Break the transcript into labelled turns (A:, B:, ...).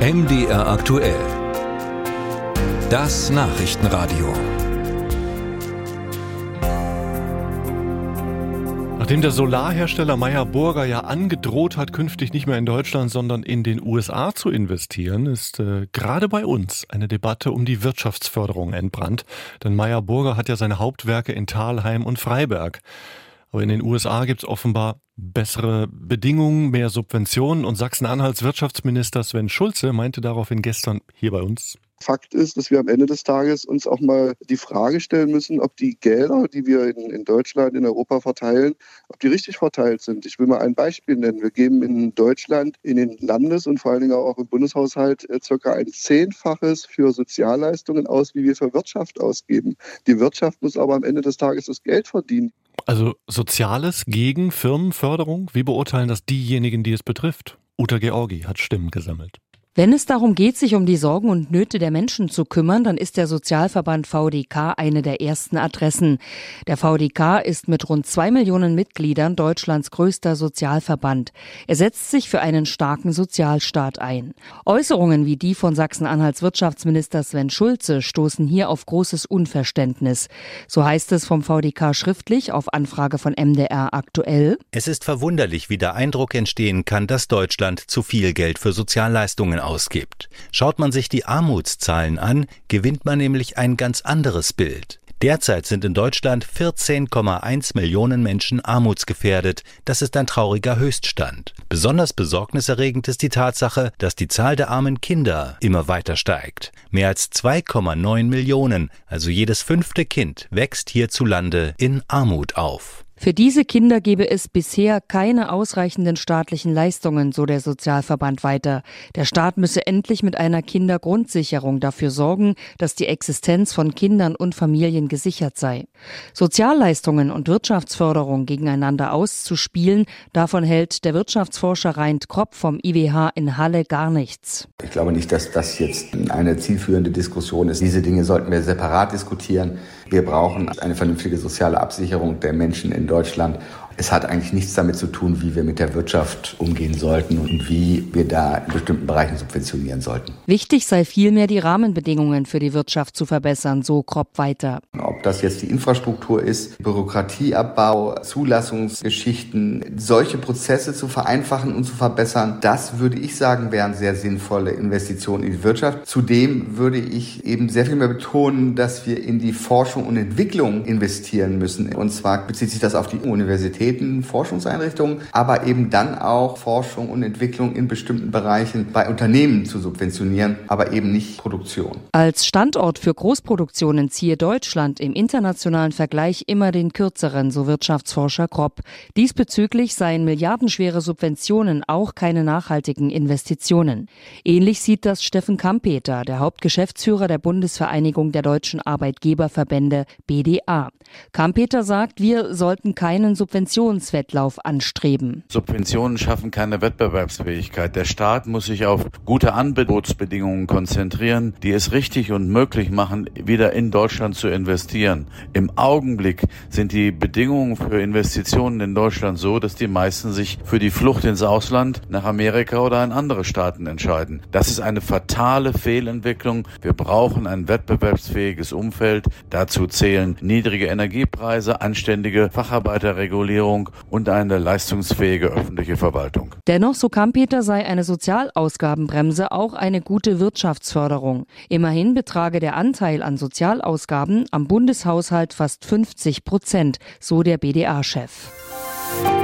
A: MDR aktuell. Das Nachrichtenradio.
B: Nachdem der Solarhersteller Meyer Burger ja angedroht hat, künftig nicht mehr in Deutschland, sondern in den USA zu investieren, ist äh, gerade bei uns eine Debatte um die Wirtschaftsförderung entbrannt. Denn Meyer Burger hat ja seine Hauptwerke in Thalheim und Freiberg. Aber in den USA gibt es offenbar bessere Bedingungen, mehr Subventionen und Sachsen-Anhalts Wirtschaftsminister Sven Schulze meinte daraufhin gestern hier bei uns.
C: Fakt ist, dass wir am Ende des Tages uns auch mal die Frage stellen müssen, ob die Gelder, die wir in, in, Deutschland, in Europa verteilen, ob die richtig verteilt sind. Ich will mal ein Beispiel nennen. Wir geben in Deutschland in den Landes- und vor allen Dingen auch im Bundeshaushalt äh, circa ein Zehnfaches für Sozialleistungen aus, wie wir für Wirtschaft ausgeben. Die Wirtschaft muss aber am Ende des Tages das Geld verdienen.
B: Also Soziales gegen Firmenförderung? Wie beurteilen das diejenigen, die es betrifft? Uta Georgi hat Stimmen gesammelt.
D: Wenn es darum geht, sich um die Sorgen und Nöte der Menschen zu kümmern, dann ist der Sozialverband VDK eine der ersten Adressen. Der VDK ist mit rund zwei Millionen Mitgliedern Deutschlands größter Sozialverband. Er setzt sich für einen starken Sozialstaat ein. Äußerungen wie die von Sachsen-Anhalts Wirtschaftsminister Sven Schulze stoßen hier auf großes Unverständnis. So heißt es vom VDK schriftlich auf Anfrage von MDR aktuell.
E: Es ist verwunderlich, wie der Eindruck entstehen kann, dass Deutschland zu viel Geld für Sozialleistungen ausgibt. Schaut man sich die Armutszahlen an, gewinnt man nämlich ein ganz anderes Bild. Derzeit sind in Deutschland 14,1 Millionen Menschen armutsgefährdet. Das ist ein trauriger Höchststand. Besonders besorgniserregend ist die Tatsache, dass die Zahl der armen Kinder immer weiter steigt. Mehr als 2,9 Millionen, also jedes fünfte Kind, wächst hierzulande in Armut auf.
D: Für diese Kinder gebe es bisher keine ausreichenden staatlichen Leistungen, so der Sozialverband weiter. Der Staat müsse endlich mit einer Kindergrundsicherung dafür sorgen, dass die Existenz von Kindern und Familien gesichert sei. Sozialleistungen und Wirtschaftsförderung gegeneinander auszuspielen, davon hält der Wirtschaftsforscher Reint Kropp vom IWH in Halle gar nichts.
F: Ich glaube nicht, dass das jetzt eine zielführende Diskussion ist. Diese Dinge sollten wir separat diskutieren. Wir brauchen eine vernünftige soziale Absicherung der Menschen in Deutschland. Es hat eigentlich nichts damit zu tun, wie wir mit der Wirtschaft umgehen sollten und wie wir da in bestimmten Bereichen subventionieren sollten.
D: Wichtig sei vielmehr, die Rahmenbedingungen für die Wirtschaft zu verbessern, so Kropp weiter.
F: Ob das jetzt die Infrastruktur ist, Bürokratieabbau, Zulassungsgeschichten, solche Prozesse zu vereinfachen und zu verbessern, das würde ich sagen, wären sehr sinnvolle Investitionen in die Wirtschaft. Zudem würde ich eben sehr viel mehr betonen, dass wir in die Forschung und Entwicklung investieren müssen. Und zwar bezieht sich das auf die Universität Universitäten, Forschungseinrichtungen, aber eben dann auch Forschung und Entwicklung in bestimmten Bereichen bei Unternehmen zu subventionieren, aber eben nicht Produktion.
D: Als Standort für Großproduktionen ziehe Deutschland im internationalen Vergleich immer den kürzeren, so Wirtschaftsforscher Kropp. Diesbezüglich seien milliardenschwere Subventionen auch keine nachhaltigen Investitionen. Ähnlich sieht das Steffen Kampeter, der Hauptgeschäftsführer der Bundesvereinigung der deutschen Arbeitgeberverbände BDA. Kampeter sagt, wir sollten keinen Subventionen Subventionswettlauf anstreben.
G: Subventionen schaffen keine Wettbewerbsfähigkeit. Der Staat muss sich auf gute Angebotsbedingungen konzentrieren, die es richtig und möglich machen, wieder in Deutschland zu investieren. Im Augenblick sind die Bedingungen für Investitionen in Deutschland so, dass die meisten sich für die Flucht ins Ausland, nach Amerika oder in andere Staaten entscheiden. Das ist eine fatale Fehlentwicklung. Wir brauchen ein wettbewerbsfähiges Umfeld. Dazu zählen niedrige Energiepreise, anständige Facharbeiterregulierung, Digitalisierung und eine leistungsfähige öffentliche Verwaltung.
D: Dennoch, so Kampeter, sei eine Sozialausgabenbremse auch eine gute Wirtschaftsförderung. Immerhin betrage der Anteil an Sozialausgaben am Bundeshaushalt fast 50 Prozent, so der BDA-Chef.